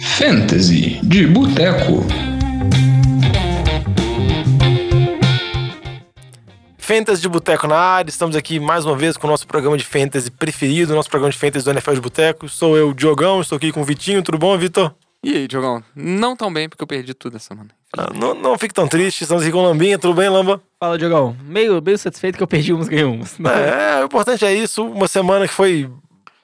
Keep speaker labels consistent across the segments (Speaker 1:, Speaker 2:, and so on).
Speaker 1: Fantasy de Boteco.
Speaker 2: Fantasy de Boteco na área, estamos aqui mais uma vez com o nosso programa de Fantasy preferido, nosso programa de Fantasy do NFL de Boteco. Sou eu, Diogão, estou aqui com o Vitinho, tudo bom, Vitor?
Speaker 3: E aí, Diogão? Não tão bem, porque eu perdi tudo essa semana.
Speaker 2: Ah, não, não fique tão triste, estamos aqui com o Lambinha, tudo bem, Lamba?
Speaker 4: Fala, Diogão. Meio, meio satisfeito que eu perdi uns, ganhei uns.
Speaker 2: É, o importante é isso, uma semana que foi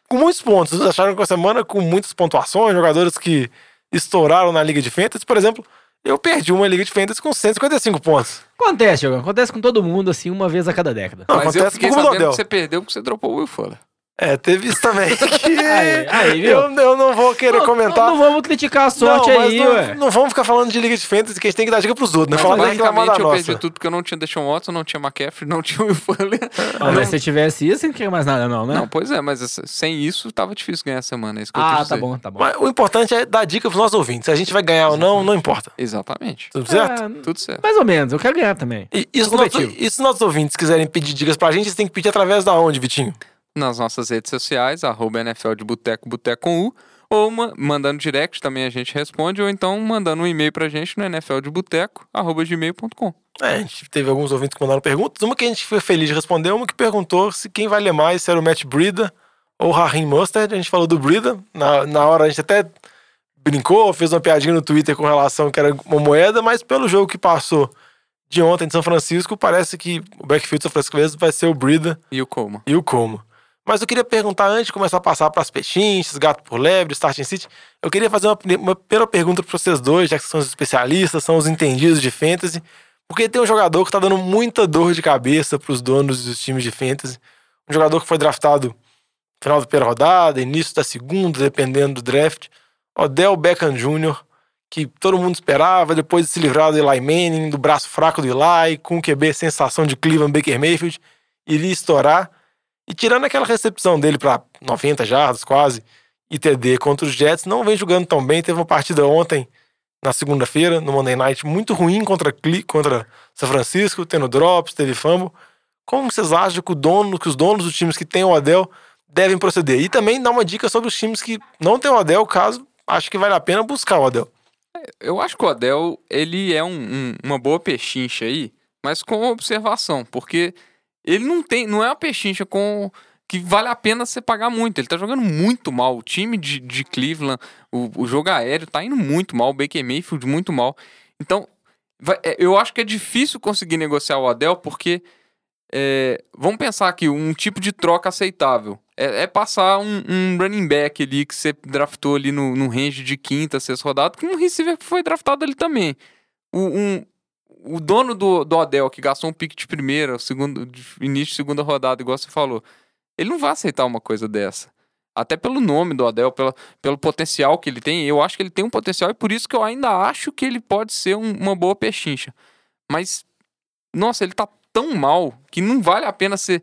Speaker 2: com muitos pontos. Vocês acharam que uma semana com muitas pontuações, jogadores que estouraram na Liga de Fantasy, por exemplo, eu perdi uma Liga de Fantasy com 155 pontos.
Speaker 4: Acontece, Diogão. Acontece com todo mundo, assim, uma vez a cada década.
Speaker 2: Não,
Speaker 3: Mas eu
Speaker 2: acontece
Speaker 3: fiquei
Speaker 2: por culpa do
Speaker 3: sabendo que você perdeu porque você dropou o Will Fuller.
Speaker 2: É, teve isso também. que
Speaker 4: Aí, aí, viu?
Speaker 2: eu, eu não vou querer
Speaker 4: Não,
Speaker 2: comentar.
Speaker 4: Não, não vamos criticar a sorte
Speaker 2: Não, mas
Speaker 4: aí,
Speaker 2: não,
Speaker 4: ué.
Speaker 2: não vamos ficar falando de Liga de Fantasy, que a gente tem que dar dica pros outros, né? Falar
Speaker 3: basicamente eu
Speaker 2: nossa.
Speaker 3: perdi tudo porque eu não tinha Deshaun Watson, não tinha McCaffrey, não tinha o Will Fuller.
Speaker 4: Ah, mas se você tivesse isso, você não queria mais nada, não, né?
Speaker 3: Não, pois é, mas sem isso tava difícil ganhar a semana, é isso que eu
Speaker 4: ah,
Speaker 3: quis
Speaker 4: tá bom, tá bom.
Speaker 2: Mas o importante é dar dica pros nossos ouvintes. Se a gente vai ganhar ou não, não importa.
Speaker 3: Exatamente.
Speaker 2: Tudo certo?
Speaker 4: É,
Speaker 3: Tudo certo.
Speaker 4: mais ou menos, eu quero ganhar também.
Speaker 2: E, e, se nossos, e se nossos ouvintes quiserem pedir dicas pra gente, eles têm que pedir através da onde, Vitinho?
Speaker 3: Nas nossas redes sociais, arroba NFL de Boteco, Boteco com U, ou ma- mandando direct também a gente responde, ou então mandando um e-mail pra gente no NFL de Boteco, arroba gmail.com.
Speaker 2: É, a gente teve alguns ouvintes que mandaram perguntas. Uma que a gente foi feliz de responder, uma que perguntou se quem vai ler mais se era o Matt Breida ou o Raheem Mustard. A gente falou do Breida. Na, na hora a gente até brincou, fez uma piadinha no Twitter com relação que era uma moeda, mas pelo jogo que passou de ontem de São Francisco, parece que o backfield de São Francisco vai ser o Breida
Speaker 3: E o Coleman.
Speaker 2: e o Como. Mas eu queria perguntar, antes de começar a passar para as pechinchas, gato por lebre, starting city, eu queria fazer uma, uma primeira pergunta para vocês dois, já que são os especialistas, são os entendidos de fantasy, porque tem um jogador que tá dando muita dor de cabeça para os donos dos times de fantasy, um jogador que foi draftado no final da primeira rodada, início da segunda, dependendo do draft, Odell Beckham Jr., que todo mundo esperava, depois de se livrar do Eli Manning, do braço fraco do Eli, com o QB sensação de Cleveland Baker Mayfield, iria estourar. E tirando aquela recepção dele para 90 jardas quase, e TD contra os Jets, não vem jogando tão bem. Teve uma partida ontem, na segunda-feira, no Monday Night, muito ruim contra, contra São Francisco, tendo drops, teve fumble. Como vocês acham que, dono, que os donos dos times que têm o Adel devem proceder? E também dá uma dica sobre os times que não têm o Adel, caso acho que vale a pena buscar o Adel.
Speaker 3: Eu acho que o Adel, ele é um- um- uma boa pechincha aí, mas com observação, porque ele não tem, não é uma pechincha com que vale a pena você pagar muito. Ele tá jogando muito mal. O time de, de Cleveland, o, o jogo aéreo tá indo muito mal, o Baker Mayfield muito mal. Então, vai- é, eu acho que é difícil conseguir negociar o Adel, porque é, vamos pensar aqui, um tipo de troca aceitável. É, é passar um, um running back ali que você draftou ali no, no range de quinta, sexta rodada, com um receiver que foi draftado ali também. O, um- o dono do, do Odell, que gastou um pique de primeira, segundo, de início de segunda rodada, igual você falou, ele não vai aceitar uma coisa dessa. Até pelo nome do Odell, pela, pelo potencial que ele tem. Eu acho que ele tem um potencial e por isso que eu ainda acho que ele pode ser um- uma boa pechincha. Mas, nossa, ele tá tão mal que não vale a pena você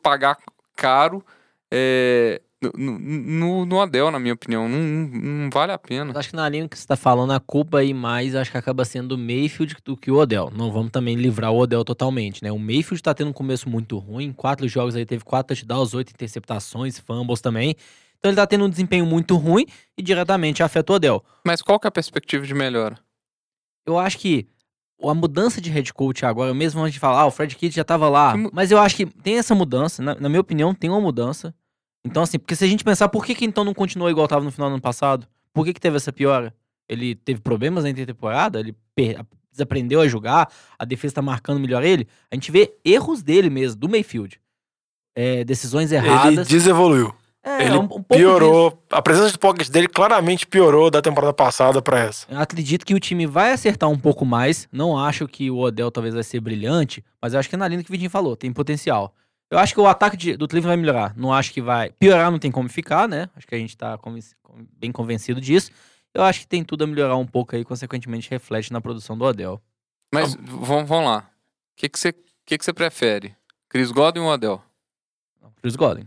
Speaker 3: pagar caro é, no, no, no Adel, na minha opinião. Não, não, vale a pena.
Speaker 4: Acho que na linha que você tá falando, a culpa aí mais, acho que acaba sendo o Mayfield do que o Odell. Não vamos também livrar o Odell totalmente, né? O Mayfield tá tendo um começo muito ruim, quatro jogos aí teve quatro touchdowns, oito interceptações, fumbles também. Então ele tá tendo um desempenho muito ruim e diretamente afeta o Odell.
Speaker 3: Mas qual que é a perspectiva de melhora?
Speaker 4: Eu acho que a mudança de head coach agora, mesmo antes de falar, ah, o Fred Kitts já tava lá,
Speaker 3: mu-
Speaker 4: mas eu acho que tem essa mudança, na, na minha opinião, tem uma mudança. Então, assim, porque se a gente pensar, por que, que então não continuou igual tava no final do ano passado? Por que, que teve essa piora? Ele teve problemas na intertemporada, ele desaprendeu a jogar, a defesa tá marcando melhor ele. A gente vê erros dele mesmo, do Mayfield. É, decisões
Speaker 2: Ele
Speaker 4: erradas.
Speaker 2: desevoluiu.
Speaker 4: É,
Speaker 2: ele
Speaker 4: um- um pouco disso.
Speaker 2: piorou. A presença de pocket dele claramente piorou da temporada passada para essa.
Speaker 4: Eu acredito que o time vai acertar um pouco mais. Não acho que o Odell talvez vai ser brilhante, mas eu acho que é na linha que o Vidinho falou, tem potencial. Eu acho que o ataque de- do Cleveland vai melhorar. Não acho que vai piorar, não tem como ficar, né? Acho que a gente tá convenci- bem convencido disso. Eu acho que tem tudo a melhorar um pouco aí, consequentemente reflete na produção do Odell.
Speaker 3: Mas vamos, vamos lá. O que, que, você, que, que você prefere? Chris Godwin ou Adel?
Speaker 4: Chris Godwin.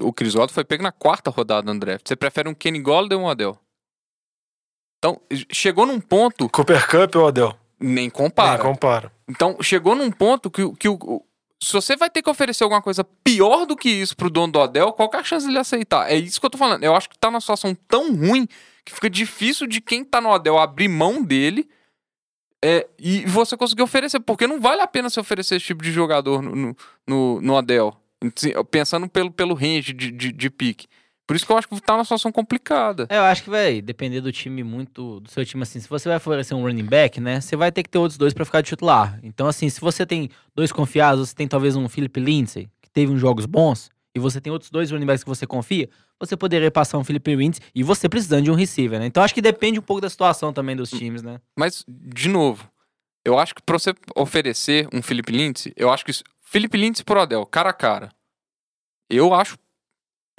Speaker 3: O Chris Godwin foi pego na quarta rodada no draft. Você prefere um Kenny Golladay ou um Adel? Então, chegou num ponto,
Speaker 2: Cooper Cup ou Adel?
Speaker 3: nem compara.
Speaker 2: Nem compara.
Speaker 3: Então, chegou num ponto que, que o- se você vai ter que oferecer alguma coisa pior do que isso pro dono do Adel, qual é a chance dele aceitar? É isso que eu tô falando. Eu acho que tá numa situação tão ruim que fica difícil de quem tá no Odell abrir mão dele é, e você conseguir oferecer, porque não vale a pena se oferecer esse tipo de jogador no, no, no, no Odell, pensando pelo, pelo range de, de, de pique. Por isso que eu acho que tá numa situação complicada.
Speaker 4: É, eu acho que vai depender do time muito, do seu time assim. Se você vai oferecer um running back, né, você vai ter que ter outros dois para ficar de titular. Então, assim, se você tem dois confiados, você tem talvez um Philip Lindsay, que teve uns jogos bons, e você tem outros dois running backs que você confia, você poderia passar um Philip Lindsay e você precisando de um receiver, né? Então, acho que depende um pouco da situação também dos times, né?
Speaker 3: Mas, de novo, eu acho que pra você oferecer um Philip Lindsay, eu acho que isso, Philip Lindsay por Odell, cara a cara, eu acho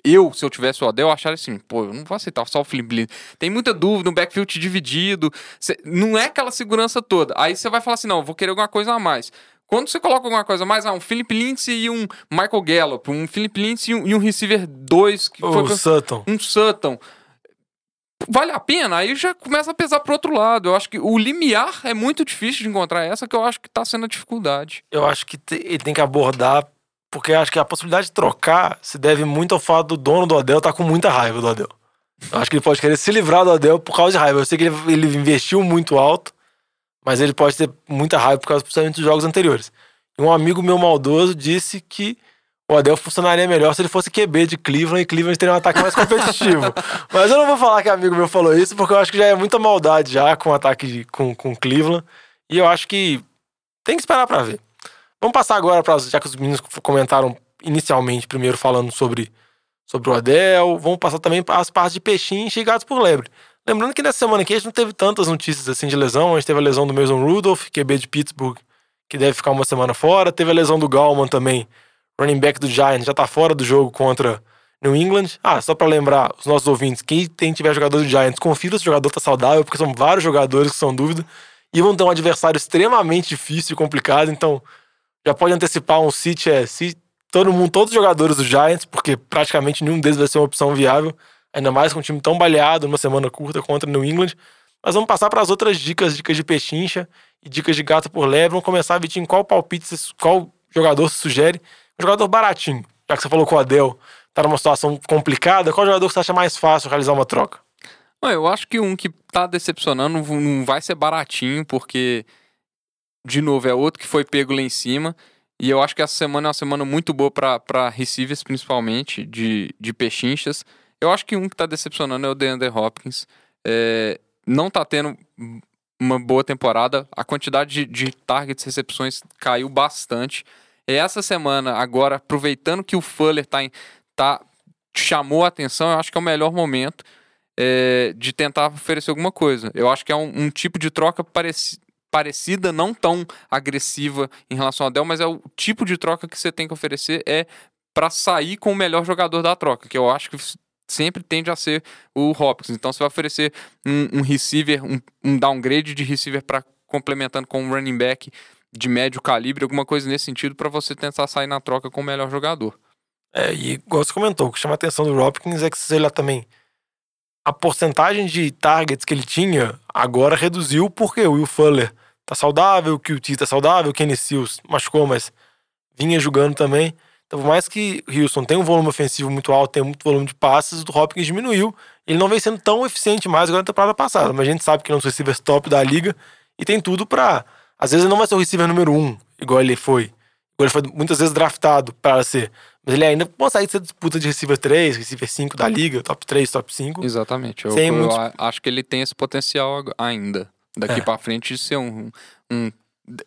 Speaker 3: eu, se eu tivesse o Odell, eu acharia assim, pô, eu não vou aceitar só o Philip Lindsay. Tem muita dúvida, um backfield dividido, cê, não é aquela segurança toda. Aí você vai falar assim, não, vou querer alguma coisa a mais. Quando você coloca alguma coisa a mais, ah, um Philip Lindsay e um Michael Gallup, um Philip Lindsay e um, e um receiver 2, que
Speaker 2: O
Speaker 3: foi pra-
Speaker 2: Sutton.
Speaker 3: um Sutton. Vale a pena? Aí já começa a pesar pro outro lado. Eu acho que o limiar é muito difícil de encontrar essa, que eu acho que tá sendo a dificuldade.
Speaker 2: Eu acho que te- ele tem que abordar, porque acho que a possibilidade de trocar se deve muito ao fato do dono do Odell estar com muita raiva do Odell. Eu acho que ele pode querer se livrar do Odell por causa de raiva. Eu sei que ele, ele investiu muito alto, mas ele pode ter muita raiva por causa principalmente dos jogos anteriores. E um amigo meu maldoso disse que o Odell funcionaria melhor se ele fosse QB de Cleveland e Cleveland teria um ataque mais competitivo. mas eu não vou falar que amigo meu falou isso, porque eu acho que já é muita maldade já com o ataque de, com, com Cleveland. E eu acho que tem que esperar pra ver. Vamos passar agora para já que os meninos comentaram inicialmente primeiro falando sobre sobre o Odell, vamos passar também as partes de pechincha e gatos por lebre. Lembrando que nessa semana aqui a gente não teve tantas notícias assim de lesão, a gente teve a lesão do Mason Rudolph, QB de Pittsburgh, que deve ficar uma semana fora, teve a lesão do Gallman também, running back do Giants, já tá fora do jogo contra New England. Ah, só para lembrar os nossos ouvintes, quem tem tiver jogador do Giants, confira se o jogador tá saudável, porque são vários jogadores que são dúvida e vão ter um adversário extremamente difícil e complicado, então já pode antecipar um sit é se todo mundo, todos os jogadores do Giants, porque praticamente nenhum deles vai ser uma opção viável, ainda mais com um time tão baleado numa semana curta contra New England. Mas vamos passar para as outras dicas, dicas de pechincha e dicas de gato por lebre. Vamos começar, Vitinho, qual palpite, qual jogador se sugere? Um jogador baratinho, já que você falou que o Adel tá numa situação complicada, qual jogador você acha mais fácil realizar uma troca?
Speaker 3: Eu acho que um que tá decepcionando não vai ser baratinho, porque, de novo, é outro que foi pego lá em cima. E eu acho que essa semana é uma semana muito boa para receivers, principalmente, de, de pechinchas. Eu acho que um que tá decepcionando é o DeAndre Hopkins. É, não tá tendo uma boa temporada. A quantidade de, de targets, recepções caiu bastante. E essa semana, agora, aproveitando que o Fuller tá, em, tá chamou a atenção, eu acho que é o melhor momento é, de tentar oferecer alguma coisa. Eu acho que é um, um tipo de troca pareci- parecida, não tão agressiva em relação ao Dell, mas é o tipo de troca que você tem que oferecer é para sair com o melhor jogador da troca, que eu acho que sempre tende a ser o Hopkins. Então você vai oferecer um, um receiver, um, um downgrade de receiver para complementando com um running back de médio calibre, alguma coisa nesse sentido, para você tentar sair na troca com o melhor jogador.
Speaker 2: É, e igual você comentou, o que chama a atenção do Hopkins é que se ele também. A porcentagem de targets que ele tinha agora reduziu porque o Will Fuller tá saudável, o QT tá saudável, o Kenny Seals machucou, mas vinha jogando também. Então, por mais que o Houston tenha um volume ofensivo muito alto, tem muito volume de passes, o Hopkins diminuiu. Ele não vem sendo tão eficiente mais agora na temporada passada, mas a gente sabe que ele é um dos receivers top da liga e tem tudo pra. Às vezes ele não vai ser o receiver número um, igual ele foi. Igual ele foi muitas vezes draftado para ser. Mas ele ainda pode sair dessa disputa de receiver 3, receiver 5 da liga, top 3, top 5.
Speaker 3: Exatamente. Eu, eu acho que ele tem esse potencial ainda. Daqui
Speaker 2: É.
Speaker 3: pra frente ser um, um-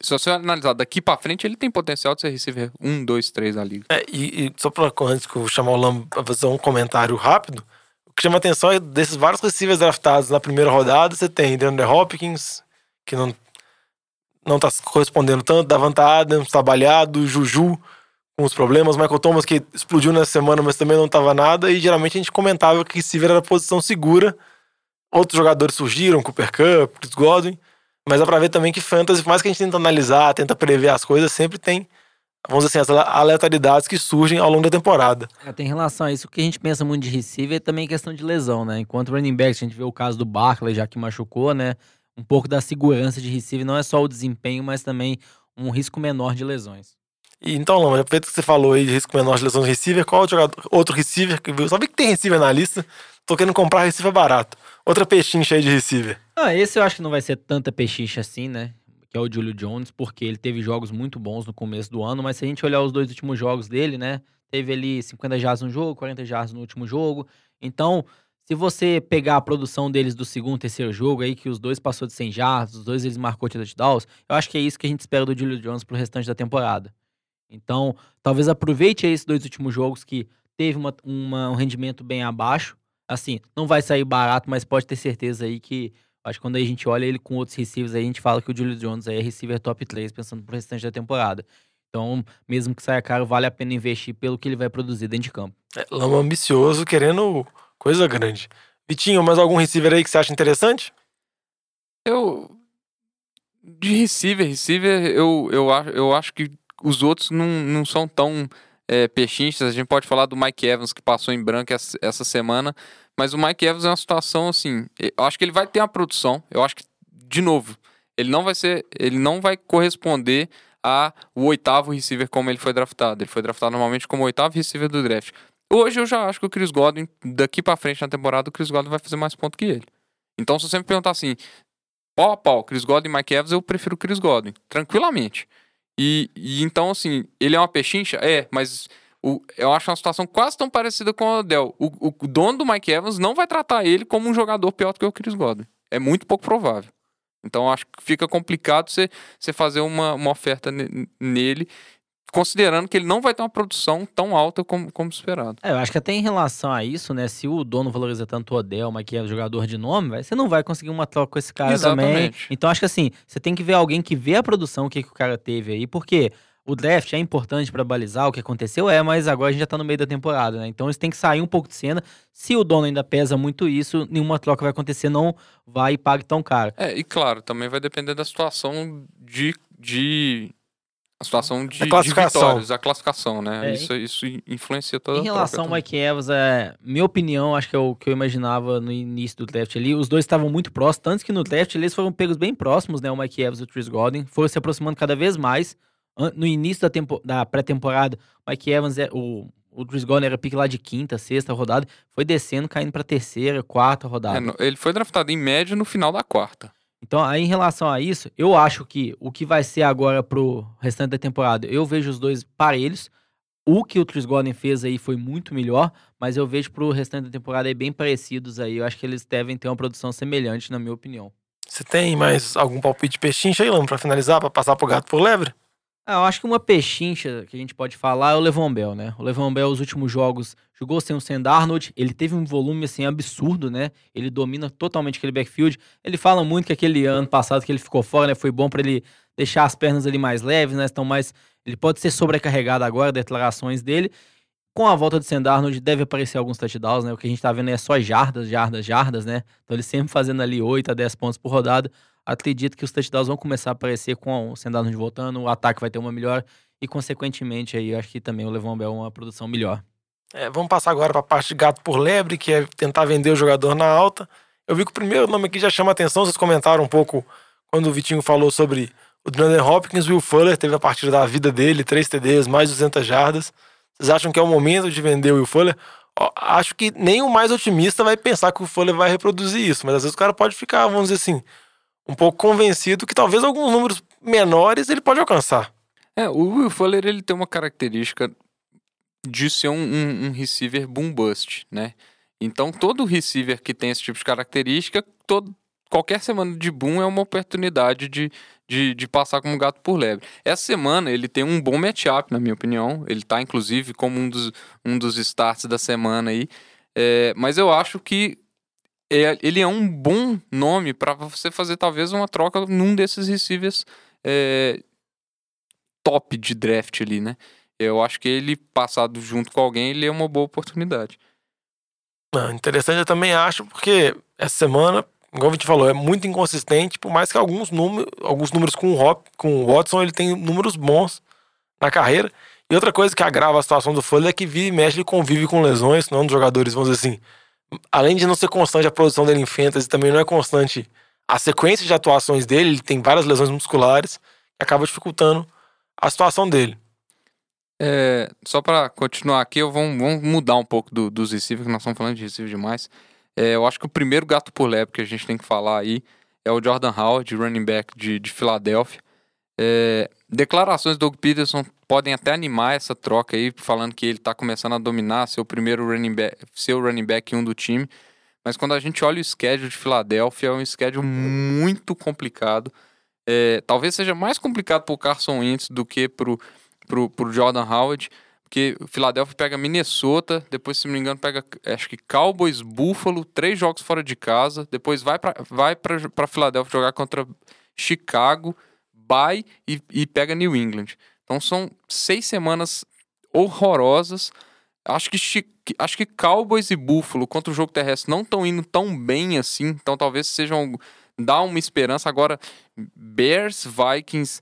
Speaker 3: Se você analisar daqui pra frente, ele tem potencial de ser receiver 1, 2, 3 da liga.
Speaker 2: É, e, e só pra antes que eu chamar o Lam pra fazer um comentário rápido, o que chama a atenção é desses vários receivers draftados na primeira rodada, você tem DeAndre Hopkins, que não, não tá correspondendo tanto, Davanta Adams, trabalhado, Juju com os problemas, Michael Thomas que explodiu nessa semana, mas também não tava nada, e geralmente a gente comentava que receiver era posição segura, outros jogadores surgiram, Cooper Cup, Chris Godwin, mas dá pra ver também que Fantasy, por mais que a gente tenta analisar, tenta prever as coisas, sempre tem vamos dizer assim, as aleatoriedades que surgem ao longo da temporada.
Speaker 4: É, tem relação a isso, o que a gente pensa muito de receiver é também questão de lesão, né? Enquanto running back, a gente vê o caso do Barkley, já que machucou, né? Um pouco da segurança de receiver, não é só o desempenho, mas também um risco menor de lesões.
Speaker 2: Então, Lama, aproveita que você falou aí de risco menor de lesão de receiver, qual outro, jogador, outro receiver que? Só vi que tem receiver na lista, tô querendo comprar receiver barato. outra pechincha aí de receiver.
Speaker 4: Ah, esse eu acho que não vai ser tanta pechincha assim, né? Que é o Julio Jones, porque ele teve jogos muito bons no começo do ano, mas se a gente olhar os dois últimos jogos dele, né? Teve ali 50 jardas no jogo, 40 jardas no último jogo. Então, se você pegar a produção deles do segundo, terceiro jogo aí, que os dois passou de 100 jardas, os dois eles marcou touchdowns, eu acho que é isso que a gente espera do Julio Jones pro restante da temporada. Então, talvez aproveite esses dois últimos jogos que teve uma, uma- um rendimento bem abaixo. Assim, não vai sair barato, mas pode ter certeza aí que acho que quando a gente olha ele com outros receivers, aí a gente fala que o Julio Jones aí é receiver top 3, pensando pro restante da temporada. Então, mesmo que saia caro, vale a pena investir pelo que ele vai produzir dentro de campo.
Speaker 2: É, Lama ambicioso, querendo coisa grande. Vitinho, mais algum receiver aí que você acha interessante?
Speaker 3: Eu. De receiver, receiver, eu, eu, acho, eu acho que os outros não, não são tão é. A gente pode falar do Mike Evans, que passou em branco essa, essa semana. Mas o Mike Evans é uma situação assim. Eu acho que ele vai ter uma produção. Eu acho que, de novo, ele não vai ser. Ele não vai corresponder a o oitavo receiver como ele foi draftado. Ele foi draftado normalmente como oitavo receiver do draft. Hoje eu já acho que o Chris Godwin, daqui pra frente na temporada, o Chris Godwin vai fazer mais ponto que ele. Então, se você me perguntar assim, pau a pau, Chris Godwin e Mike Evans, eu prefiro o Chris Godwin, tranquilamente. E, e então, assim, ele é uma pechincha? É, mas o- eu acho uma situação quase tão parecida com o Odell. O, o dono do Mike Evans não vai tratar ele como um jogador pior do que o Chris Godwin. É muito pouco provável. Então, acho que fica complicado você, você fazer uma, uma oferta ne- nele, considerando que ele não vai ter uma produção tão alta como, como esperado.
Speaker 4: É, eu acho que até em relação a isso, né? Se o dono valoriza tanto o Odell, mas que é jogador de nome, vai, você não vai conseguir uma troca com esse cara também.
Speaker 3: Exatamente.
Speaker 4: Então acho que assim, você tem que ver alguém que vê a produção, o que, que o cara teve aí, porque o draft é importante pra balizar o que aconteceu, é, mas agora a gente já tá no meio da temporada, né? Então isso tem que sair um pouco de cena. Se o dono ainda pesa muito isso, nenhuma troca vai acontecer, não vai e pague tão caro.
Speaker 3: É, e claro, também vai depender da situação de. de a situação de,
Speaker 2: Da
Speaker 3: de vitórias, a classificação, né?
Speaker 4: É,
Speaker 3: isso, isso influencia toda
Speaker 4: Em
Speaker 3: a
Speaker 4: relação ao. Mike Evans, é, minha opinião, acho que é o que eu imaginava no início do draft ali. Os dois estavam muito próximos, tanto que no draft eles foram pegos bem próximos, né? O Mike Evans e o Chris Godwin. Foram se aproximando cada vez mais. No início da, tempo- da pré-temporada, o Mike Evans, é, o, o Chris Godwin era pique lá de quinta, sexta rodada. Foi descendo, caindo pra terceira, quarta rodada.
Speaker 3: É, ele foi draftado em média no final da quarta.
Speaker 4: Então, aí em relação a isso, eu acho que o que vai ser agora pro restante da temporada, eu vejo os dois parelhos. O que o Chris Godwin fez aí foi muito melhor, mas eu vejo pro restante da temporada aí bem parecidos aí. Eu acho que eles devem ter uma produção semelhante, na minha opinião.
Speaker 2: Você tem mais algum palpite aí, Lama, pra finalizar, pra passar pro gato por lebre?
Speaker 4: Ah, eu acho que uma pechincha que a gente pode falar é o Levon Bell, né? O Levon Bell, os últimos jogos, jogou sem o Sam Darnold. Ele teve um volume, assim, absurdo, né? Ele domina totalmente aquele backfield. Ele fala muito que aquele ano passado que ele ficou fora, né? Foi bom pra ele deixar as pernas ali mais leves, né? Estão mais... Ele pode ser sobrecarregado agora, declarações dele. Com a volta do Sam Darnold, deve aparecer alguns touchdowns, né? O que a gente tá vendo é só jardas, jardas, jardas, né? Então ele sempre fazendo ali 8 a 10 pontos por rodada. Acredito que os touchdowns vão começar a aparecer com o Sam Darnold voltando, o ataque vai ter uma melhor e, consequentemente, aí acho que também o Levon Bell uma produção melhor.
Speaker 2: É, vamos passar agora pra parte de gato por lebre, que é tentar vender o jogador na alta. Eu vi que o primeiro nome aqui já chama atenção, vocês comentaram um pouco quando o Vitinho falou sobre o DeAndre Hopkins, Will Fuller teve a partida da vida dele, 3 TDs, mais 200 jardas. Vocês acham que é o momento de vender o Will Fuller? Acho que nem o mais otimista vai pensar que o Fuller vai reproduzir isso, mas às vezes o cara pode ficar, vamos dizer assim, um pouco convencido que talvez alguns números menores ele pode alcançar.
Speaker 3: É, o Will Fuller ele tem uma característica de ser um, um, um receiver boom bust, né? Então todo receiver que tem esse tipo de característica, todo, qualquer semana de boom é uma oportunidade de, de, de passar como gato por lebre. Essa semana ele tem um bom matchup, na minha opinião. Ele tá, inclusive, como um dos, um dos starts da semana aí. É, mas eu acho que ele é um bom nome para você fazer talvez uma troca num desses receivers é, top de draft ali, né? Eu acho que ele, passado junto com alguém, ele é uma boa oportunidade.
Speaker 2: Ah, interessante eu também acho, porque essa semana, igual a gente falou, é muito inconsistente, por mais que alguns números, alguns números com o, Hop, com o Watson, ele tem números bons na carreira. E outra coisa que agrava a situação do Fuller é que vira e mexe, ele convive com lesões, não dos jogadores, vamos dizer assim. Além de não ser constante a produção dele em fantasy, também não é constante a sequência de atuações dele, ele tem várias lesões musculares, que acaba dificultando a situação dele.
Speaker 3: É, só para continuar aqui, eu vou, vamos mudar um pouco do, dos receivers, que nós estamos falando de receiver demais. É, eu acho que o primeiro gato por lebre que a gente tem que falar aí é o Jordan Howard, running back de, de Filadélfia. É, declarações do Doug Peterson podem até animar essa troca aí, falando que ele está começando a dominar, ser o primeiro running back, ser o running back um do time. Mas quando a gente olha o schedule de Filadélfia, é um schedule muito complicado. É, talvez seja mais complicado para o Carson Wentz do que para o Jordan Howard, porque o Filadélfia pega Minnesota, depois, se não me engano, pega acho que Cowboys, Buffalo, três jogos fora de casa, depois vai para vai para Filadélfia jogar contra Chicago, bye e, e pega New England. Então são seis semanas horrorosas. Acho que, acho que Cowboys e Buffalo contra o jogo terrestre não estão indo tão bem assim. Então talvez sejam. Dá uma esperança. Agora, Bears, Vikings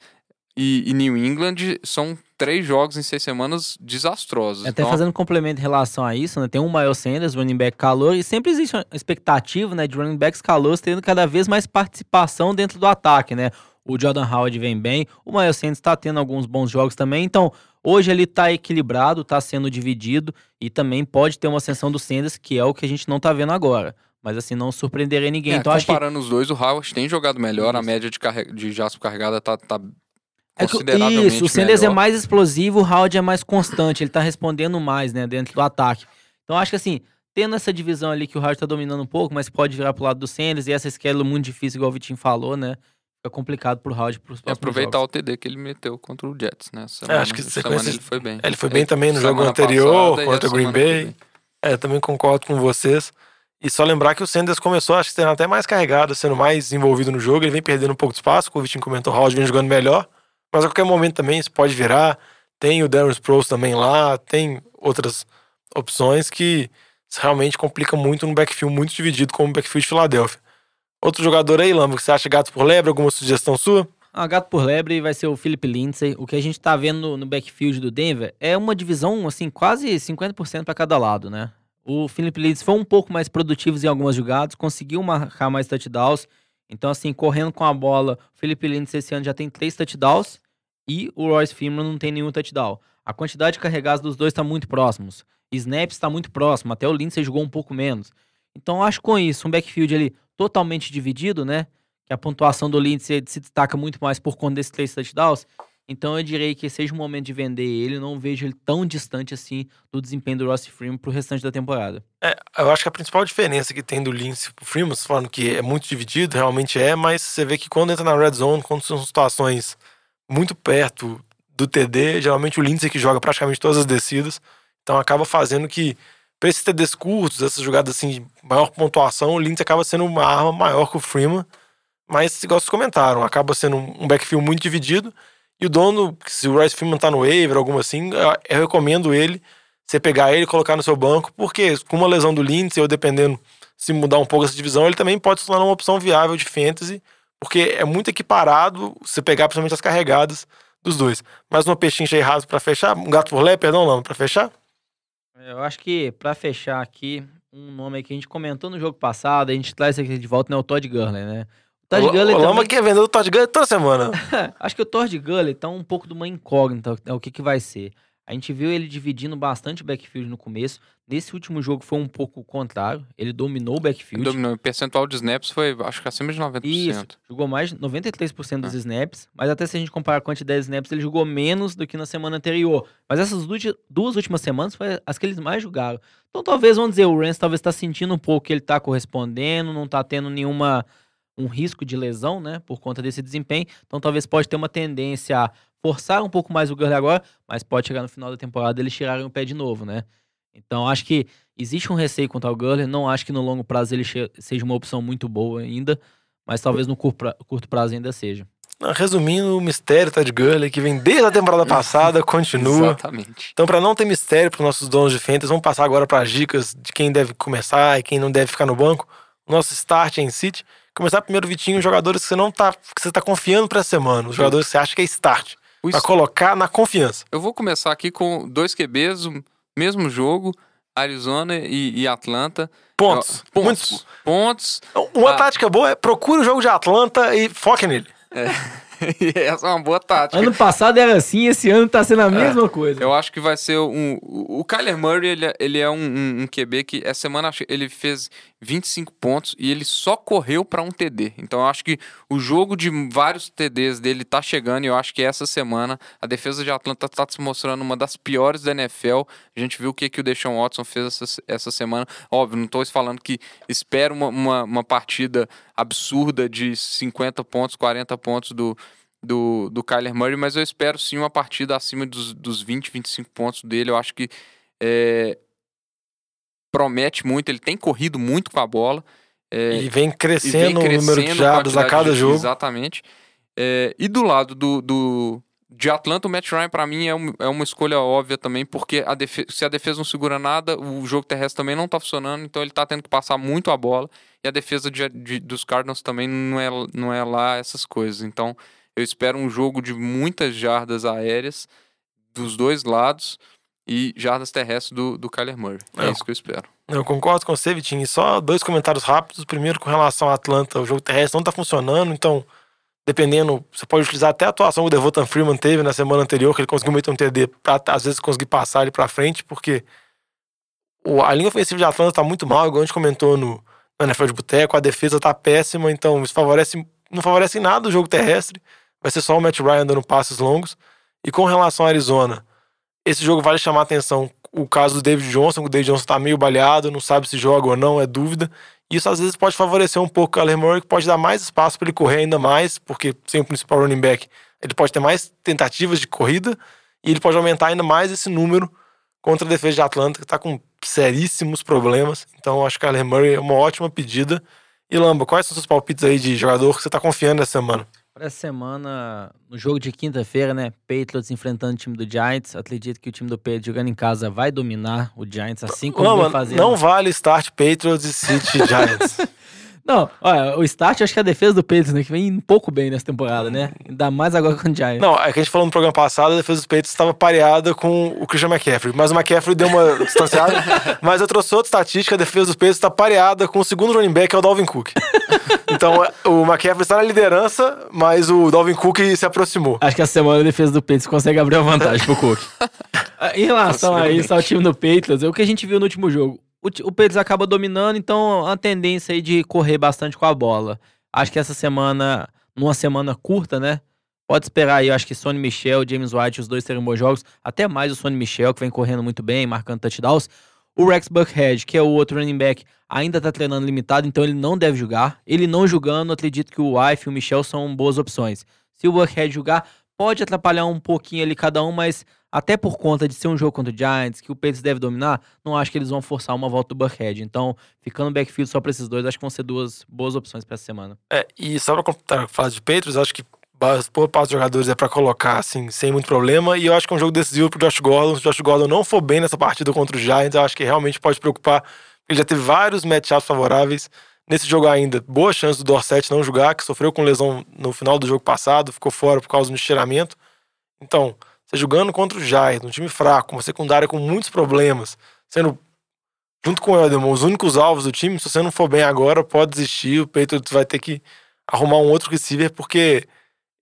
Speaker 3: e, e New England são três jogos em seis semanas desastrosos.
Speaker 4: Até
Speaker 3: então,
Speaker 4: fazendo um complemento em relação a isso, né? Tem um Miles Sanders, running back calor, e sempre existe uma expectativa, né, de running backs calor tendo cada vez mais participação dentro do ataque, né? O Jordan Howard vem bem, o Miles Sanders está tendo alguns bons jogos também, então hoje ele está equilibrado, está sendo dividido e também pode ter uma ascensão do Sanders, que é o que a gente não está vendo agora. Mas assim, não surpreenderia ninguém.
Speaker 3: é,
Speaker 4: então acho que
Speaker 3: comparando os dois, o Howard tem jogado melhor, a média de, carre... de jaspo carregada tá, tá
Speaker 4: É que-
Speaker 3: consideravelmente
Speaker 4: isso, o Sanders é
Speaker 3: melhor.
Speaker 4: mais explosivo, o Howard é mais constante, ele tá respondendo mais, né, dentro do ataque. Então acho que assim, tendo essa divisão ali que o Howard tá dominando um pouco, mas pode virar pro lado do Sanders, e essa schedule muito difícil, igual o Vitinho falou, né, fica complicado pro Howard pros
Speaker 3: E
Speaker 4: próximos
Speaker 3: aproveitar
Speaker 4: jogos.
Speaker 3: o TD que ele meteu contra o Jets, né? Essa
Speaker 2: É,
Speaker 3: Semana,
Speaker 2: acho que
Speaker 3: essa
Speaker 2: sequência-
Speaker 3: semana ele foi bem.
Speaker 2: Ele foi bem também no jogo
Speaker 3: semana
Speaker 2: anterior,
Speaker 3: passada
Speaker 2: contra o Green
Speaker 3: semana
Speaker 2: Bay. É, também concordo com vocês. E só lembrar que o Sanders começou, acho que sendo até mais carregado, sendo mais envolvido no jogo. Ele vem perdendo um pouco de espaço, como o Vitinho comentou, o Howard vem jogando melhor. Mas a qualquer momento também isso pode virar. Tem o Darren Sproles também lá, tem outras opções que realmente complicam muito no backfield muito dividido, como o backfield de Filadélfia. Outro jogador aí, Lamba, que você acha gato por lebre? Alguma sugestão sua?
Speaker 4: Ah, gato por lebre vai ser o Philip Lindsay. O que a gente tá vendo no, backfield do Denver é uma divisão, assim, quase 50% para cada lado, né? O Philip Lindsay foi um pouco mais produtivo em algumas jogadas, conseguiu marcar mais touchdowns. Então, assim, correndo com a bola, o Philip Lindsay esse ano já tem três touchdowns e o Royce Freeman não tem nenhum touchdown. A quantidade de carregados dos dois está muito próximos. Snaps está muito próximo, até o Lindsay jogou um pouco menos. Então, acho com isso, um backfield ali totalmente dividido, né? que a pontuação do Lindsay se destaca muito mais por conta desses três touchdowns. Então eu direi que seja o momento de vender ele, não vejo ele tão distante assim do desempenho do Ross Freeman pro restante da temporada.
Speaker 2: É, eu acho que a principal diferença que tem do Lindsay pro Freeman, falando que é muito dividido, realmente é, mas você vê que quando entra na red zone, quando são situações muito perto do TD, geralmente o Lindsay que joga praticamente todas as descidas, então acaba fazendo que para esses TDs curtos, essas jogadas assim de maior pontuação, o Lindsay acaba sendo uma arma maior que o Freeman, mas igual vocês comentaram, acaba sendo um backfield muito dividido, e o dono, se o Royce Freeman tá no waiver, alguma assim, eu, recomendo ele você pegar ele e colocar no seu banco, porque com uma lesão do Lindsay, ou dependendo se mudar um pouco essa divisão, ele também pode se tornar uma opção viável de fantasy, porque é muito equiparado você pegar principalmente as carregadas dos dois. Mais uma pechincha aí raso pra fechar, um gato por lé, perdão, não, pra fechar?
Speaker 4: Eu acho que pra fechar aqui, um nome aí que a gente comentou no jogo passado, a gente traz aqui de volta, né, o Todd Gurley, né? O Todd
Speaker 2: O,
Speaker 4: Gurley
Speaker 2: o Lama
Speaker 4: também...
Speaker 2: quer vender o Todd Gurley toda semana.
Speaker 4: Acho que o Todd Gurley tá um pouco de uma incógnita, é o que que vai ser. A gente viu ele dividindo bastante o backfield no começo. Nesse último jogo foi um pouco o contrário. Ele dominou o backfield.
Speaker 3: Dominou. O percentual de snaps foi, acho que acima de 90%.
Speaker 4: Isso, jogou mais de 93% dos
Speaker 3: Ah.
Speaker 4: snaps, mas até se a gente comparar a quantidade de snaps, ele jogou menos do que na semana anterior. Mas essas du- duas últimas semanas foi as que eles mais jogaram. Então talvez, vamos dizer, o Rams talvez está sentindo um pouco que ele tá correspondendo, não tá tendo nenhuma um risco de lesão, né, por conta desse desempenho. Então talvez pode ter uma tendência a forçar um pouco mais o Gurley agora, mas pode chegar no final da temporada eles tirarem o pé de novo, né? Então acho que existe um receio contra o Gurley, não acho que no longo prazo ele seja uma opção muito boa ainda, mas talvez no curto, pra- curto prazo ainda seja.
Speaker 2: Resumindo, o mistério Todd Gurley, que vem desde a temporada passada, continua.
Speaker 3: Exatamente.
Speaker 2: Então, para não ter mistério para os nossos donos de fantasy, vamos passar agora para as dicas de quem deve começar e quem não deve ficar no banco. O nosso start em City. Começar primeiro, Vitinho, jogadores que você não tá, que você tá confiando para essa semana, os jogadores que você acha que é start,
Speaker 3: O
Speaker 2: para
Speaker 3: es-
Speaker 2: colocar na confiança.
Speaker 3: Eu vou começar aqui com dois QBs, o mesmo jogo, Arizona e, e Atlanta.
Speaker 2: Pontos.
Speaker 3: Eu-
Speaker 2: Muitos.
Speaker 3: Pontos. Pontos.
Speaker 2: Uma
Speaker 3: Ah.
Speaker 2: tática boa é procure o jogo de Atlanta e foque nele.
Speaker 3: E Essa é uma boa tática.
Speaker 4: Ano passado era assim, esse ano tá sendo a mesma coisa.
Speaker 3: Eu acho que vai ser um. O Kyler Murray, ele, é- ele é um, um, um QB que essa semana ele fez 25 pontos e ele só correu para um TD. Então eu acho que o jogo de vários TDs dele tá chegando e eu acho que essa semana a defesa de Atlanta tá se mostrando uma das piores da NFL. A gente viu o que, que o Deshaun Watson fez essa, essa semana. Óbvio, não estou falando que espero uma, uma, uma partida absurda de 50 pontos, 40 pontos do, do, do Kyler Murray, mas eu espero sim uma partida acima dos, dos 20, 25 pontos dele. Eu acho que é, promete muito, ele tem corrido muito com a bola.
Speaker 2: É, e vem crescendo, o número de jardas a cada
Speaker 3: de,
Speaker 2: jogo.
Speaker 3: Exatamente. É, e do lado do, do, de Atlanta, o Matt Ryan, para mim, é, um, é uma escolha óbvia também, porque a defesa, se a defesa não segura nada, o jogo terrestre também não tá funcionando, então ele tá tendo que passar muito a bola. E a defesa de, de, dos Cardinals também não é, não é lá essas coisas. Então, eu espero um jogo de muitas jardas aéreas dos dois lados e jardas terrestres do, do Kyler Murray. É, é isso que eu espero.
Speaker 2: Eu concordo com você, Vitinho. Só dois comentários rápidos. Primeiro, com relação ao Atlanta, o jogo terrestre não está funcionando, então, dependendo, você pode utilizar até a atuação que o Devonta Freeman teve na semana anterior, que ele conseguiu meter um TD para às vezes conseguir passar ele para frente, porque a linha ofensiva de Atlanta está muito mal, igual a gente comentou no, no NFL de Boteco, a defesa está péssima, então isso favorece, não favorece em nada o jogo terrestre. Vai ser só o Matt Ryan dando passes longos. E com relação ao Arizona, esse jogo vale chamar a atenção o caso do David Johnson, o David Johnson está meio baleado, não sabe se joga ou não, é dúvida. Isso às vezes pode favorecer um pouco o Kyler Murray, que pode dar mais espaço para ele correr ainda mais, porque sem o principal running back, ele pode ter mais tentativas de corrida e ele pode aumentar ainda mais esse número contra a defesa de Atlanta, que está com seríssimos problemas. Então acho que o Kyler Murray é uma ótima pedida. E Lamba, quais são os seus palpites aí de jogador que você está confiando essa semana?
Speaker 4: Para essa semana, no jogo de quinta-feira, né? Patriots enfrentando o time do Giants. Acredito que o time do Patriots jogando em casa vai dominar o Giants, assim como
Speaker 2: não,
Speaker 4: vem fazendo.
Speaker 2: Não vale start Patriots e City Giants.
Speaker 4: Não, olha, o start acho que é a defesa do Patriots, né? Que vem um pouco bem nessa temporada, né? Ainda mais agora com o Giants.
Speaker 2: Não, é que a gente falou no programa passado, a defesa dos Patriots estava pareada com o Christian McCaffrey. Mas o McCaffrey deu uma distanciada. mas eu trouxe outra estatística, a defesa dos Patriots está pareada com o segundo running back, que é o Dalvin Cook. então o McCaffrey está na liderança, mas o Dalvin Cook se aproximou.
Speaker 4: Acho que essa semana a defesa do Patriots consegue abrir a vantagem pro Cook. em relação a isso, ao time do Patriots, é o que a gente viu no último jogo o, o Pedro acaba dominando, então a tendência aí de correr bastante com a bola. Acho que essa semana, numa semana curta, né? Pode esperar aí, acho que Sonny Michel, James White, os dois terem bons jogos. Até mais o Sonny Michel, que vem correndo muito bem, marcando touchdowns. O Rex Buckhead, que é o outro running back, ainda tá treinando limitado, então ele não deve jogar. Ele não jogando, acredito que o Wife e o Michel são boas opções. Se o Buckhead jogar, pode atrapalhar um pouquinho ali cada um, mas até por conta de ser um jogo contra o Giants, que o Patriots deve dominar, não acho que eles vão forçar uma volta do Buckhead. Então, ficando backfield só para esses dois, acho que vão ser duas boas opções para essa semana.
Speaker 2: É, e só para falar de Patriots, acho que boa parte dos jogadores é para colocar, assim, sem muito problema. E eu acho que é um jogo decisivo pro Josh Gordon. Se o Josh Gordon não for bem nessa partida contra o Giants, eu acho que realmente pode preocupar. Ele já teve vários matchups favoráveis. Nesse jogo ainda, boa chance do Dorset não jogar, que sofreu com lesão no final do jogo passado, ficou fora por causa do estiramento. Então, você jogando contra o Giants, um time fraco, uma secundária com muitos problemas, sendo, junto com o Elderman, os únicos alvos do time, se você não for bem agora, pode desistir, o Patriots vai ter que arrumar um outro receiver, porque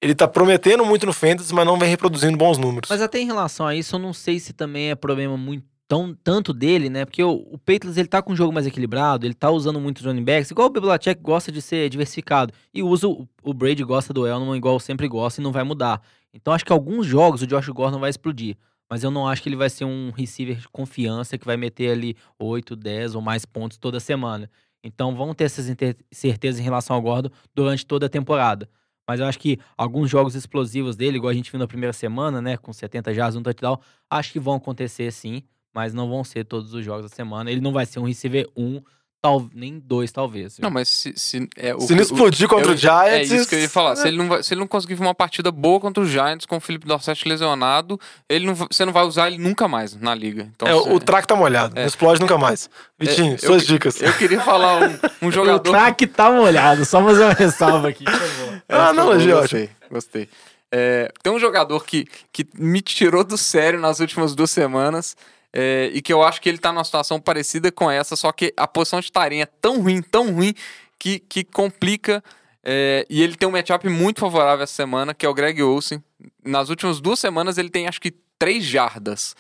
Speaker 2: ele tá prometendo muito no Fantasy, mas não vem reproduzindo bons números.
Speaker 4: Mas até em relação a isso, eu não sei se também é problema muito tão, tanto dele, né? Porque o, o Patriots, ele tá com um jogo mais equilibrado, ele tá usando muitos running backs, igual o Belichick gosta de ser diversificado. E usa o, o Brady gosta do Elman igual sempre gosta e não vai mudar. Então acho que alguns jogos o Josh Gordon vai explodir. Mas eu não acho que ele vai ser um receiver de confiança que vai meter ali 8, 10 ou mais pontos toda semana. Então vão ter essas certezas em relação ao Gordon durante toda a temporada. Mas eu acho que alguns jogos explosivos dele, igual a gente viu na primeira semana, né, com 70 jardas, um touchdown, acho que vão acontecer sim, mas não vão ser todos os jogos da semana. Ele não vai ser um receiver 1 Tal, nem dois, talvez.
Speaker 3: Não, mas se. Se, é, o,
Speaker 2: se ele explodir contra o, o Giants.
Speaker 3: É isso que eu ia falar. Se, ele não vai, se ele não conseguir uma partida boa contra o Giants com o Felipe Dorset lesionado, ele não, você não vai usar ele nunca mais na liga. Então,
Speaker 2: é, o track tá molhado. É. Não explode nunca mais. Vitinho, é, suas
Speaker 3: eu,
Speaker 2: dicas.
Speaker 3: Eu queria falar um, um jogador.
Speaker 4: o track tá molhado, só fazer uma ressalva aqui.
Speaker 2: ah, não,
Speaker 3: Gostei, gostei. É, tem um jogador que, que me tirou do sério nas últimas duas semanas. É, e que eu acho que ele tá numa situação parecida com essa, só que a posição de tarinha é tão ruim, tão ruim, que, que complica. É, e ele tem um matchup muito favorável essa semana, que é o Greg Olsen. Nas últimas duas semanas ele tem acho que três jardas.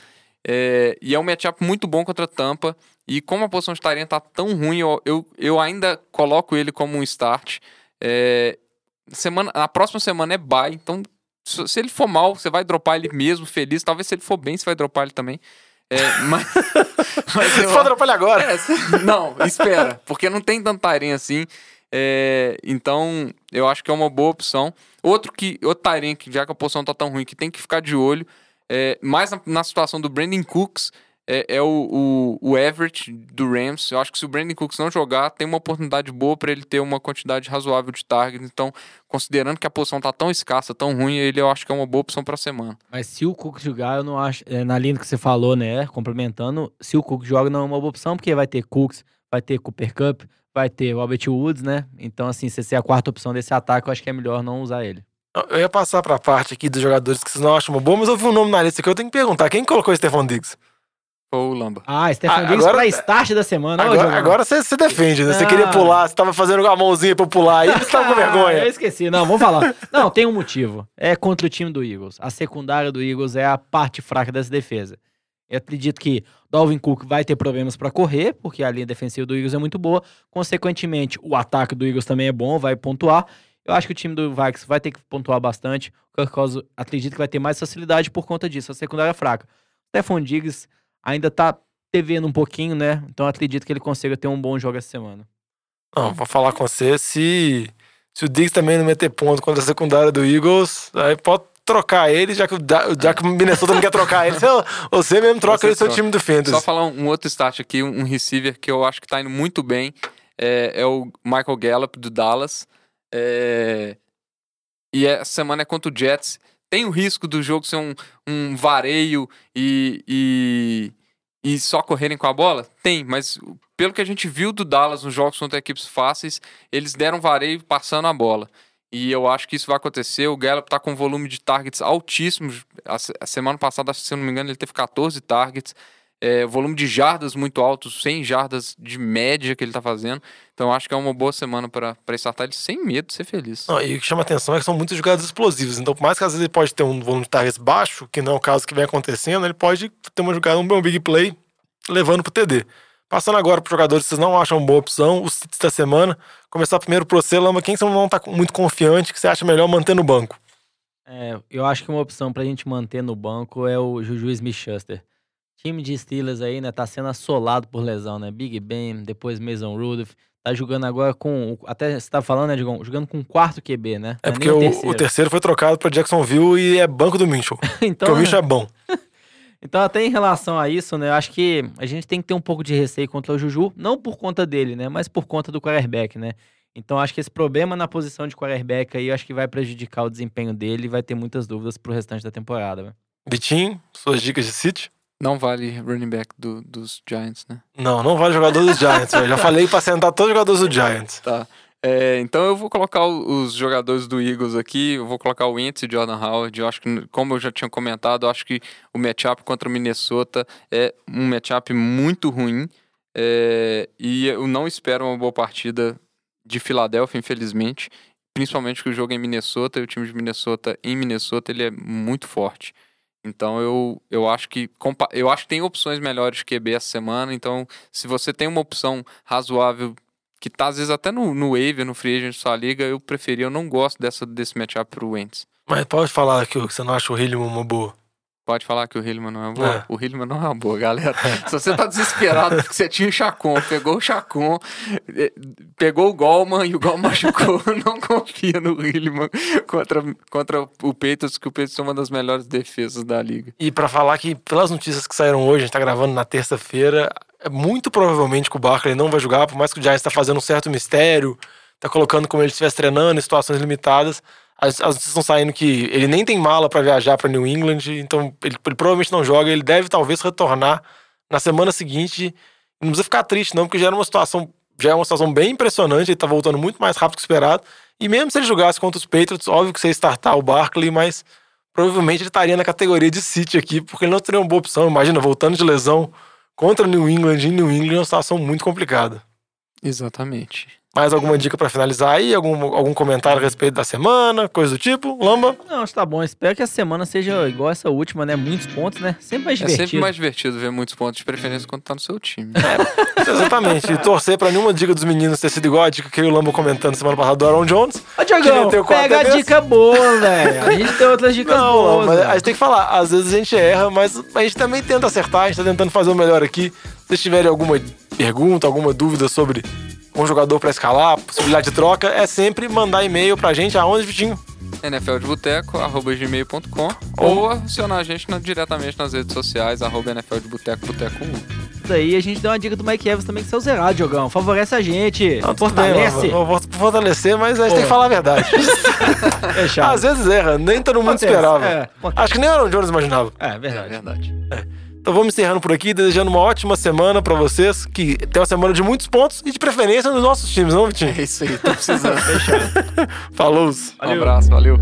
Speaker 3: É, e é um matchup muito bom contra Tampa. E como a posição de Tyrant tá tão ruim, eu, eu, eu ainda coloco ele como um start. É, semana, a próxima semana é bye, então se ele for mal, você vai dropar ele mesmo, feliz. Talvez se ele for bem, você vai dropar ele também. É, mas, mas eu-
Speaker 2: for atrapalhar agora.
Speaker 3: é, não, espera, porque não tem tanto Tyrene assim. É, então, eu acho que é uma boa opção. Outro que, outro Tyrene, que já que a posição tá tão ruim, que tem que ficar de olho, é, mais na, na situação do Brandon Cooks, é, é o, o, o Everett do Rams. Eu acho que se o Brandon Cooks não jogar, tem uma oportunidade boa para ele ter uma quantidade razoável de targets. Então, considerando que a posição tá tão escassa, tão ruim, ele eu acho que é uma boa opção para semana.
Speaker 4: Mas se o Cook jogar, eu não acho. é, na linha que você falou, né? Complementando, se o Cook joga, não é uma boa opção, porque vai ter Cooks, vai ter Cooper Cup, vai ter Robert Woods, né? Então, assim, se você é a quarta opção desse ataque, eu acho que é melhor não usar ele.
Speaker 2: Eu ia passar pra parte aqui dos jogadores que vocês não acham uma boa, mas eu vi um nome na lista que eu tenho que perguntar. Quem colocou o Stephon Diggs?
Speaker 3: Ou o Lamba.
Speaker 4: Ah, Stefan
Speaker 2: Ah,
Speaker 4: Diggs
Speaker 2: agora-
Speaker 4: pra start da semana.
Speaker 2: Agora, agora você, você defende, né? Você
Speaker 4: Ah.
Speaker 2: queria pular, você tava fazendo a mãozinha pra pular aí, você tava com
Speaker 4: Ah, eu
Speaker 2: vergonha.
Speaker 4: esqueci. Não, vamos falar. Não, tem um motivo. É contra o time do Eagles. A secundária do Eagles é a parte fraca dessa defesa. Eu acredito que Dalvin Cook vai ter problemas pra correr, porque a linha defensiva do Eagles é muito boa. Consequentemente, o ataque do Eagles também é bom, vai pontuar. Eu acho que o time do Vikings vai ter que pontuar bastante. O Kirk Cousins acredito que vai ter mais facilidade por conta disso. A secundária é fraca. O Stephon Diggs ainda tá devendo um pouquinho, né? Então acredito que ele consiga ter um bom jogo essa semana.
Speaker 2: Não, vou falar com você, se, se o Diggs também não meter ponto contra a secundária do Eagles, aí pode trocar ele, já que já que o Minnesota não quer trocar ele. Você, mesmo troca
Speaker 3: Você
Speaker 2: ele do seu
Speaker 3: troca.
Speaker 2: time do Fantasy.
Speaker 3: Só falar um, um outro start aqui, um, um receiver que eu acho que tá indo muito bem. É, é o Michael Gallup do Dallas. É, e essa semana é contra o Jets. Tem o risco do jogo ser um, um vareio e, e, e só correrem com a bola? Tem, mas pelo que a gente viu do Dallas nos jogos contra equipes fáceis, eles deram vareio passando a bola. E eu acho que isso vai acontecer. O Gallup tá com um volume de targets altíssimos. A, se- a semana passada, se não me engano, ele teve 14 targets. É, volume de jardas muito alto, 100 jardas de média que ele tá fazendo. Então eu acho que é uma boa semana para startar ele sem medo de ser feliz.
Speaker 2: Não, e o que chama atenção é que são muitas jogadas explosivas. Então, por mais que às vezes ele pode ter um volume de targets baixo, que não é o caso que vem acontecendo, ele pode ter uma jogada, um big play, levando pro TD. Passando agora para jogadores que vocês não acham boa opção, os sits da semana. Começar primeiro pro você, Lama. Quem você não tá muito confiante, que você acha melhor manter no banco?
Speaker 4: É, eu acho que uma opção pra gente manter no banco é o Juju Smith-Schuster. Time de Steelers aí, né, tá sendo assolado por lesão, né? Big Ben, depois Mason Rudolph. Tá jogando agora com. Até você tá falando, né, Digão? Jogando com o quarto QB, né?
Speaker 2: É
Speaker 4: Não
Speaker 2: porque o, o terceiro foi trocado para Jacksonville e é banco do. Porque
Speaker 4: então,
Speaker 2: o Minchel é bom.
Speaker 4: então, até em relação a isso, né, eu acho que a gente tem que ter um pouco de receio contra o Juju, não por conta dele, né, mas por conta do quarterback, né. Então, acho que esse problema na posição de quarterback aí, eu acho que vai prejudicar o desempenho dele e vai ter muitas dúvidas pro restante da temporada, né.
Speaker 2: Vitinho, suas dicas de City?
Speaker 3: Não vale running back do- dos Giants, né?
Speaker 2: Não, não vale jogador dos Giants. velho. Já falei pra sentar todos os jogadores do Giants.
Speaker 3: Tá. É, então eu vou colocar os jogadores do Eagles aqui. Eu vou colocar o Wentz e Jordan Howard. Eu acho que, como eu já tinha comentado, eu acho que o matchup contra o Minnesota é um matchup muito ruim. É, e eu não espero uma boa partida de Filadélfia, infelizmente. Principalmente que o jogo é em Minnesota e o time de Minnesota em Minnesota ele é muito forte. Então eu, eu acho que eu acho que tem opções melhores de QB essa semana. Então, se você tem uma opção razoável que tá às vezes até no, no waiver, no free agent da sua liga, eu preferi, eu não gosto dessa, desse matchup pro Wentz.
Speaker 2: Mas pode falar que você não acha o Hilliman uma boa.
Speaker 3: Pode falar que o Hillman não é uma boa.
Speaker 2: É.
Speaker 3: O Hillman não é uma boa, galera. Se você tá desesperado porque você tinha o Chacon, pegou o Chacon, eh, pegou o Golman e o Golman machucou, não confia no Hillman contra, contra o Peitos, que o Peitos é uma das melhores defesas da liga.
Speaker 2: E pra falar que, pelas notícias que saíram hoje, a gente tá gravando na terça-feira, é muito provavelmente que o Barkley não vai jogar, por mais que o Giants tá fazendo um certo mistério, tá colocando como ele estivesse treinando em situações limitadas. As, as notícias estão saindo que ele nem tem mala pra viajar pra New England, então ele, ele provavelmente não joga, ele deve talvez retornar na semana seguinte. Não precisa ficar triste, não, porque já era uma situação, já é uma situação bem impressionante, ele tá voltando muito mais rápido que esperado. E mesmo se ele jogasse contra os Patriots, óbvio que você ia startar o Barkley, mas provavelmente ele estaria na categoria de City aqui, porque ele não teria uma boa opção. Imagina, voltando de lesão contra New England em New England, é uma situação muito complicada.
Speaker 3: Exatamente.
Speaker 2: Mais alguma dica pra finalizar aí? Algum, algum comentário a respeito da semana? Coisa do tipo? Lamba?
Speaker 4: Não, acho que tá bom. Espero que a semana seja igual essa última, né? Muitos pontos, né? Sempre mais
Speaker 3: É
Speaker 4: divertido.
Speaker 3: sempre mais divertido ver muitos pontos de preferência quando tá no seu time.
Speaker 2: Exatamente. E torcer pra nenhuma dica dos meninos ter sido igual a dica que eu e o Lamba comentando semana passada do Aaron Jones.
Speaker 4: Ô, Diogão, pega a dica boa, velho. A gente tem outras dicas
Speaker 2: Não,
Speaker 4: boas.
Speaker 2: Mas a gente tem que falar. Às vezes a gente erra, mas a gente também tenta acertar. A gente tá tentando fazer o melhor aqui. Se vocês tiverem alguma pergunta, alguma dúvida sobre um jogador pra escalar, possibilidade de troca, é sempre mandar e-mail pra gente. Aonde, Vitinho?
Speaker 3: nfldeboteco, arroba gmail.com ou acionar a gente na- diretamente nas redes sociais, arroba nfldeboteco, boteco 1.
Speaker 4: Isso aí, a gente deu uma dica do Mike Evans também que saiu zerado, Diogão. Favorece a gente.
Speaker 2: Não, bem,
Speaker 4: fortalece.
Speaker 2: Lamba. Eu vou fortalecer, mas a gente tem que
Speaker 4: Pô.
Speaker 2: falar a verdade.
Speaker 4: Fechado.
Speaker 2: Às vezes erra, nem todo mundo
Speaker 4: Acontece,
Speaker 2: esperava.
Speaker 4: é.
Speaker 2: Acho que nem o Aaron Jones imaginava.
Speaker 4: É, verdade.
Speaker 3: verdade.
Speaker 2: Então vamos encerrando por aqui, desejando uma ótima semana pra vocês, que tem uma semana de muitos pontos e de preferência nos nossos times, não, Vitinho?
Speaker 3: É isso aí, tô precisando.
Speaker 2: Falou!
Speaker 3: Um abraço, valeu.